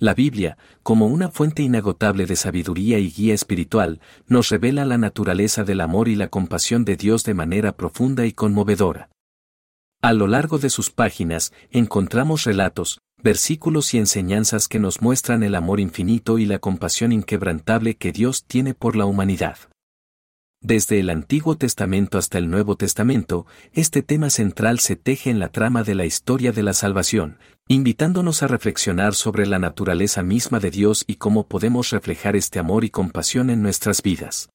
La Biblia, como una fuente inagotable de sabiduría y guía espiritual, nos revela la naturaleza del amor y la compasión de Dios de manera profunda y conmovedora. A lo largo de sus páginas, encontramos relatos, versículos y enseñanzas que nos muestran el amor infinito y la compasión inquebrantable que Dios tiene por la humanidad. Desde el Antiguo Testamento hasta el Nuevo Testamento, este tema central se teje en la trama de la historia de la salvación, invitándonos a reflexionar sobre la naturaleza misma de Dios y cómo podemos reflejar este amor y compasión en nuestras vidas.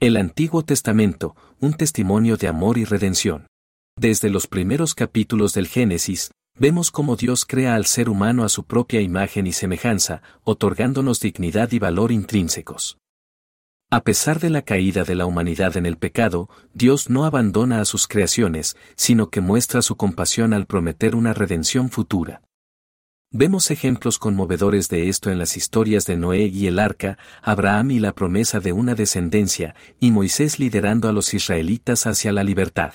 El Antiguo Testamento, un testimonio de amor y redención. Desde los primeros capítulos del Génesis, vemos cómo Dios crea al ser humano a su propia imagen y semejanza, otorgándonos dignidad y valor intrínsecos. A pesar de la caída de la humanidad en el pecado, Dios no abandona a sus creaciones, sino que muestra su compasión al prometer una redención futura. Vemos ejemplos conmovedores de esto en las historias de Noé y el arca, Abraham y la promesa de una descendencia, y Moisés liderando a los israelitas hacia la libertad.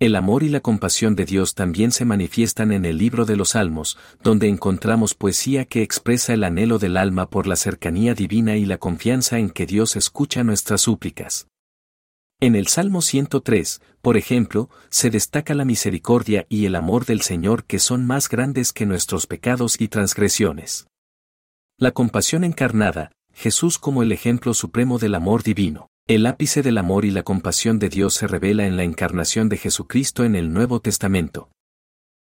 El amor y la compasión de Dios también se manifiestan en el libro de los Salmos, donde encontramos poesía que expresa el anhelo del alma por la cercanía divina y la confianza en que Dios escucha nuestras súplicas. En el Salmo 103, por ejemplo, se destaca la misericordia y el amor del Señor que son más grandes que nuestros pecados y transgresiones. La compasión encarnada, Jesús como el ejemplo supremo del amor divino. El ápice del amor y la compasión de Dios se revela en la encarnación de Jesucristo en el Nuevo Testamento.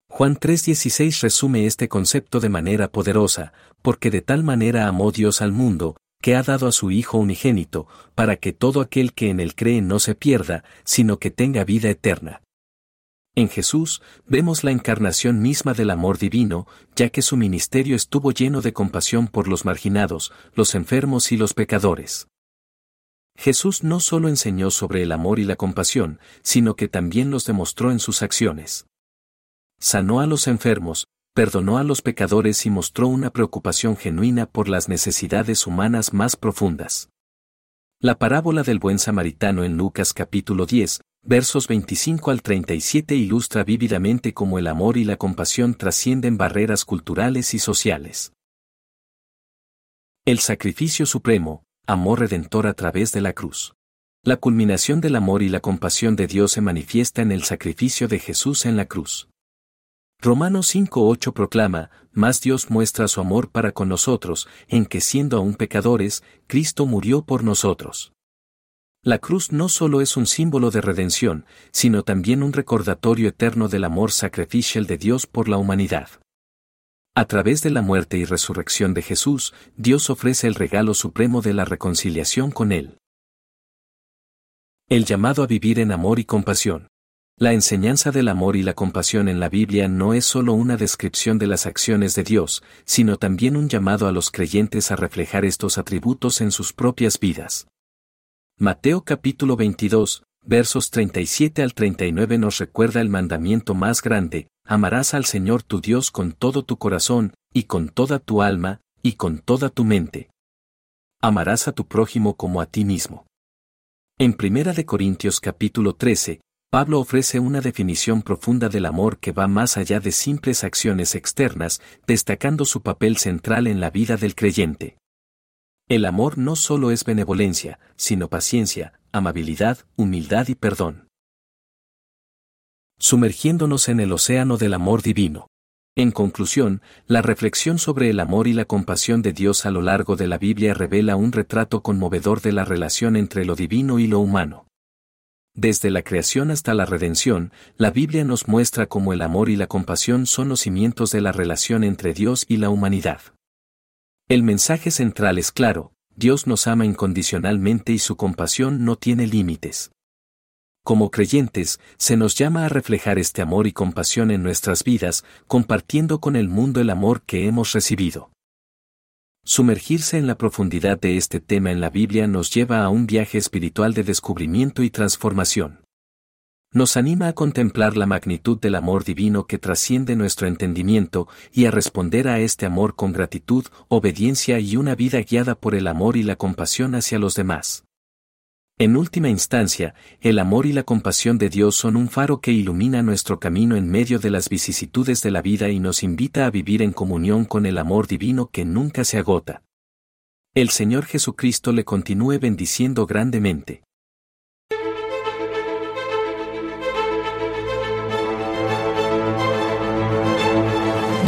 Juan 3:16 resume este concepto de manera poderosa, porque de tal manera amó Dios al mundo, que ha dado a su Hijo unigénito, para que todo aquel que en él cree no se pierda, sino que tenga vida eterna. En Jesús vemos la encarnación misma del amor divino, ya que su ministerio estuvo lleno de compasión por los marginados, los enfermos y los pecadores. Jesús no solo enseñó sobre el amor y la compasión, sino que también los demostró en sus acciones. Sanó a los enfermos, perdonó a los pecadores y mostró una preocupación genuina por las necesidades humanas más profundas. La parábola del buen samaritano en Lucas capítulo 10, versos 25 al 37 ilustra vívidamente cómo el amor y la compasión trascienden barreras culturales y sociales. El sacrificio supremo, amor redentor a través de la cruz. La culminación del amor y la compasión de Dios se manifiesta en el sacrificio de Jesús en la cruz. Romanos 5.8 proclama, más Dios muestra su amor para con nosotros, en que siendo aún pecadores, Cristo murió por nosotros. La cruz no solo es un símbolo de redención, sino también un recordatorio eterno del amor sacrificial de Dios por la humanidad. A través de la muerte y resurrección de Jesús, Dios ofrece el regalo supremo de la reconciliación con Él. El llamado a vivir en amor y compasión. La enseñanza del amor y la compasión en la Biblia no es solo una descripción de las acciones de Dios, sino también un llamado a los creyentes a reflejar estos atributos en sus propias vidas. Mateo capítulo 22, versos 37 al 39 nos recuerda el mandamiento más grande, amarás al Señor tu Dios con todo tu corazón, y con toda tu alma, y con toda tu mente. Amarás a tu prójimo como a ti mismo. En 1 Corintios capítulo 13, Pablo ofrece una definición profunda del amor que va más allá de simples acciones externas, destacando su papel central en la vida del creyente. El amor no solo es benevolencia, sino paciencia, amabilidad, humildad y perdón. Sumergiéndonos en el océano del amor divino. En conclusión, la reflexión sobre el amor y la compasión de Dios a lo largo de la Biblia revela un retrato conmovedor de la relación entre lo divino y lo humano. Desde la creación hasta la redención, la Biblia nos muestra cómo el amor y la compasión son los cimientos de la relación entre Dios y la humanidad. El mensaje central es claro, Dios nos ama incondicionalmente y su compasión no tiene límites. Como creyentes, se nos llama a reflejar este amor y compasión en nuestras vidas, compartiendo con el mundo el amor que hemos recibido. Sumergirse en la profundidad de este tema en la Biblia nos lleva a un viaje espiritual de descubrimiento y transformación nos anima a contemplar la magnitud del amor divino que trasciende nuestro entendimiento y a responder a este amor con gratitud, obediencia y una vida guiada por el amor y la compasión hacia los demás. En última instancia, el amor y la compasión de Dios son un faro que ilumina nuestro camino en medio de las vicisitudes de la vida y nos invita a vivir en comunión con el amor divino que nunca se agota. El Señor Jesucristo le continúe bendiciendo grandemente.